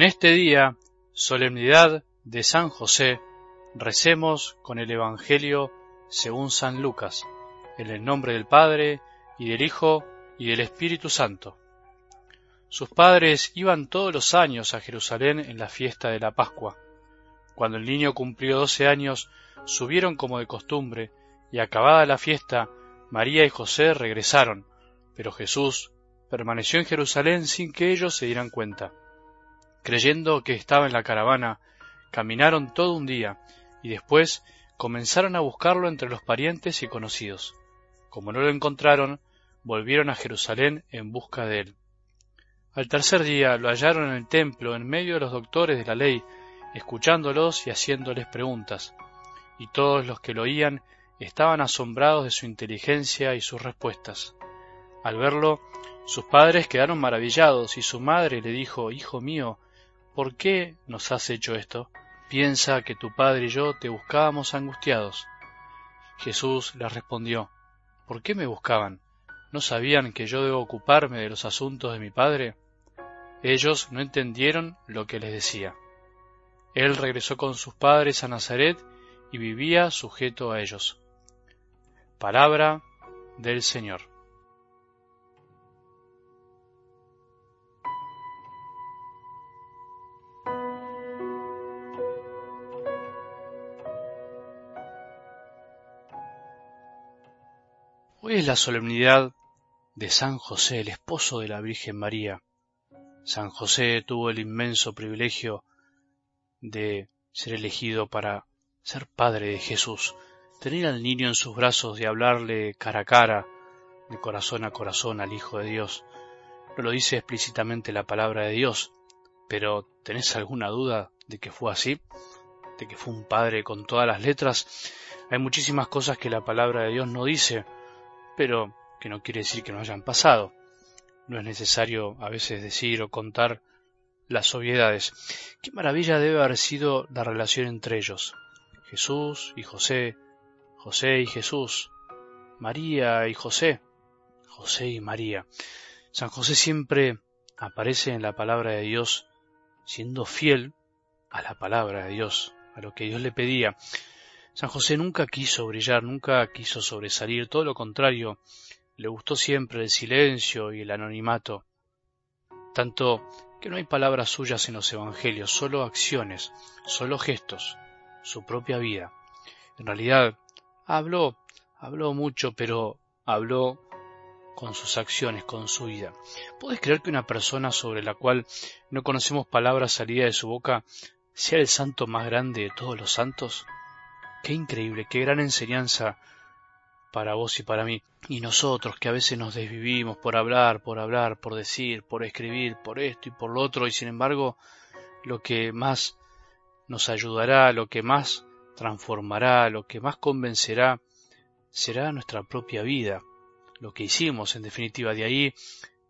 En este día, solemnidad de San José, recemos con el Evangelio según San Lucas, en el nombre del Padre, y del Hijo, y del Espíritu Santo. Sus padres iban todos los años a Jerusalén en la fiesta de la Pascua. Cuando el niño cumplió doce años, subieron como de costumbre, y acabada la fiesta, María y José regresaron, pero Jesús permaneció en Jerusalén sin que ellos se dieran cuenta. Creyendo que estaba en la caravana, caminaron todo un día, y después comenzaron a buscarlo entre los parientes y conocidos. Como no lo encontraron, volvieron a Jerusalén en busca de él. Al tercer día lo hallaron en el templo, en medio de los doctores de la ley, escuchándolos y haciéndoles preguntas, y todos los que lo oían estaban asombrados de su inteligencia y sus respuestas. Al verlo, sus padres quedaron maravillados y su madre le dijo, Hijo mío, ¿por qué nos has hecho esto? Piensa que tu padre y yo te buscábamos angustiados. Jesús les respondió, ¿por qué me buscaban? ¿No sabían que yo debo ocuparme de los asuntos de mi padre? Ellos no entendieron lo que les decía. Él regresó con sus padres a Nazaret y vivía sujeto a ellos. Palabra del Señor. Es la solemnidad de San José, el esposo de la Virgen María. San José tuvo el inmenso privilegio de ser elegido para ser padre de Jesús, tener al niño en sus brazos y hablarle cara a cara, de corazón a corazón al Hijo de Dios. No lo dice explícitamente la palabra de Dios, pero ¿tenés alguna duda de que fue así? ¿De que fue un padre con todas las letras? Hay muchísimas cosas que la palabra de Dios no dice, pero que no quiere decir que no hayan pasado. No es necesario a veces decir o contar las obviedades. Qué maravilla debe haber sido la relación entre ellos. Jesús y José, José y Jesús, María y José, José y María. San José siempre aparece en la palabra de Dios siendo fiel a la palabra de Dios, a lo que Dios le pedía. San José nunca quiso brillar, nunca quiso sobresalir, todo lo contrario, le gustó siempre el silencio y el anonimato, tanto que no hay palabras suyas en los evangelios, solo acciones, solo gestos, su propia vida. En realidad, habló, habló mucho, pero habló con sus acciones, con su vida. ¿Puedes creer que una persona sobre la cual no conocemos palabras salidas de su boca sea el santo más grande de todos los santos? Qué increíble, qué gran enseñanza para vos y para mí. Y nosotros que a veces nos desvivimos por hablar, por hablar, por decir, por escribir, por esto y por lo otro, y sin embargo lo que más nos ayudará, lo que más transformará, lo que más convencerá, será nuestra propia vida, lo que hicimos en definitiva. De ahí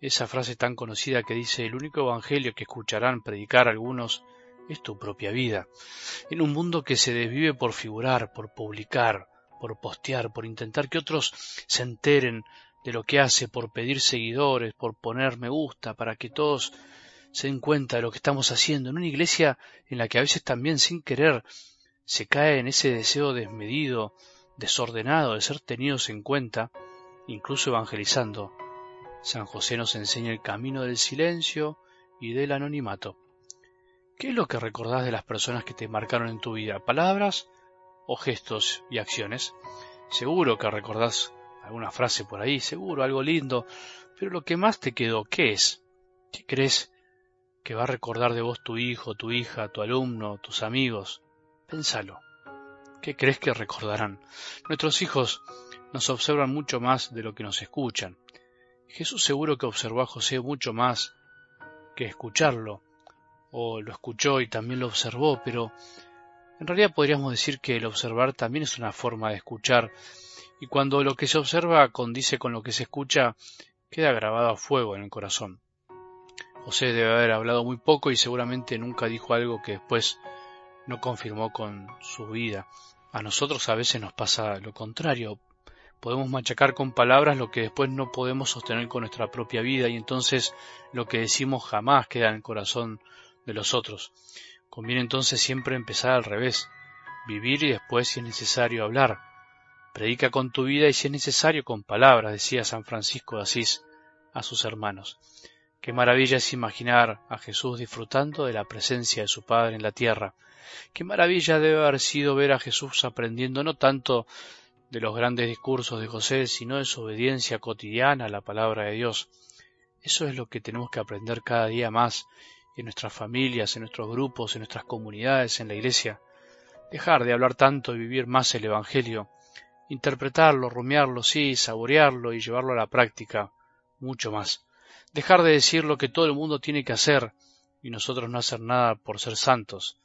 esa frase tan conocida que dice el único evangelio que escucharán predicar algunos es tu propia vida. En un mundo que se desvive por figurar, por publicar, por postear, por intentar que otros se enteren de lo que hace, por pedir seguidores, por poner me gusta, para que todos se den cuenta de lo que estamos haciendo, en una iglesia en la que a veces también sin querer se cae en ese deseo desmedido, desordenado de ser tenidos en cuenta, incluso evangelizando. San José nos enseña el camino del silencio y del anonimato. ¿Qué es lo que recordás de las personas que te marcaron en tu vida? ¿Palabras o gestos y acciones? Seguro que recordás alguna frase por ahí, seguro algo lindo, pero lo que más te quedó, ¿qué es? ¿Qué crees que va a recordar de vos tu hijo, tu hija, tu alumno, tus amigos? Pénsalo. ¿Qué crees que recordarán? Nuestros hijos nos observan mucho más de lo que nos escuchan. Jesús seguro que observó a José mucho más que escucharlo o lo escuchó y también lo observó, pero en realidad podríamos decir que el observar también es una forma de escuchar, y cuando lo que se observa condice con lo que se escucha, queda grabado a fuego en el corazón. José debe haber hablado muy poco y seguramente nunca dijo algo que después no confirmó con su vida. A nosotros a veces nos pasa lo contrario. Podemos machacar con palabras lo que después no podemos sostener con nuestra propia vida y entonces lo que decimos jamás queda en el corazón de los otros. Conviene entonces siempre empezar al revés, vivir y después, si es necesario, hablar. Predica con tu vida y si es necesario con palabras, decía San Francisco de Asís a sus hermanos. Qué maravilla es imaginar a Jesús disfrutando de la presencia de su Padre en la tierra. Qué maravilla debe haber sido ver a Jesús aprendiendo no tanto de los grandes discursos de José, sino de su obediencia cotidiana a la palabra de Dios. Eso es lo que tenemos que aprender cada día más en nuestras familias, en nuestros grupos, en nuestras comunidades, en la iglesia. Dejar de hablar tanto y vivir más el Evangelio. Interpretarlo, rumiarlo, sí, saborearlo y llevarlo a la práctica. Mucho más. Dejar de decir lo que todo el mundo tiene que hacer y nosotros no hacer nada por ser santos.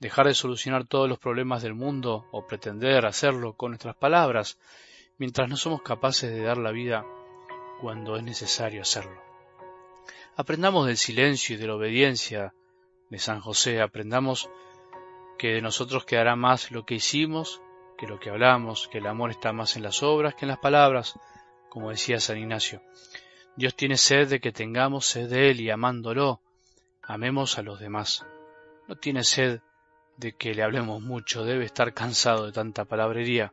Dejar de solucionar todos los problemas del mundo o pretender hacerlo con nuestras palabras mientras no somos capaces de dar la vida cuando es necesario hacerlo. Aprendamos del silencio y de la obediencia de San José, aprendamos que de nosotros quedará más lo que hicimos que lo que hablamos, que el amor está más en las obras que en las palabras, como decía San Ignacio. Dios tiene sed de que tengamos sed de Él y amándolo, amemos a los demás. No tiene sed de que le hablemos mucho, debe estar cansado de tanta palabrería.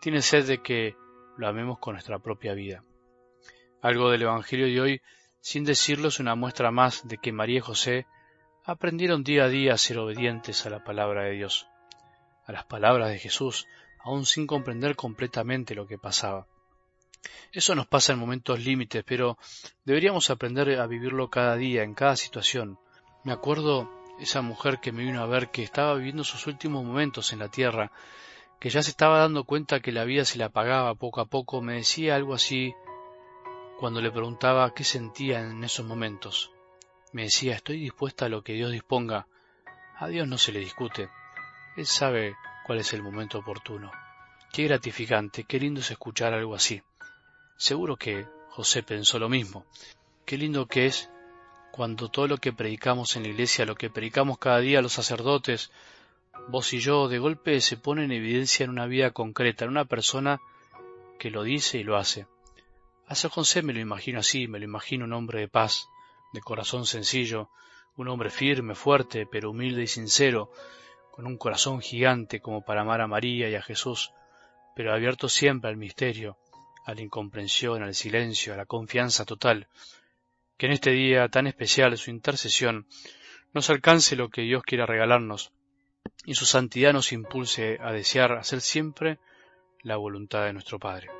Tiene sed de que lo amemos con nuestra propia vida. Algo del Evangelio de hoy sin decirlo, es una muestra más de que María y José aprendieron día a día a ser obedientes a la palabra de Dios, a las palabras de Jesús, aun sin comprender completamente lo que pasaba. Eso nos pasa en momentos límites, pero deberíamos aprender a vivirlo cada día, en cada situación. Me acuerdo esa mujer que me vino a ver que estaba viviendo sus últimos momentos en la tierra, que ya se estaba dando cuenta que la vida se le apagaba poco a poco, me decía algo así cuando le preguntaba qué sentía en esos momentos. Me decía, estoy dispuesta a lo que Dios disponga. A Dios no se le discute. Él sabe cuál es el momento oportuno. Qué gratificante, qué lindo es escuchar algo así. Seguro que José pensó lo mismo. Qué lindo que es cuando todo lo que predicamos en la iglesia, lo que predicamos cada día los sacerdotes, vos y yo, de golpe se pone en evidencia en una vida concreta, en una persona que lo dice y lo hace. A José me lo imagino así, me lo imagino un hombre de paz, de corazón sencillo, un hombre firme, fuerte, pero humilde y sincero, con un corazón gigante como para amar a María y a Jesús, pero abierto siempre al misterio, a la incomprensión, al silencio, a la confianza total. Que en este día tan especial su intercesión nos alcance lo que Dios quiera regalarnos y su santidad nos impulse a desear hacer siempre la voluntad de nuestro Padre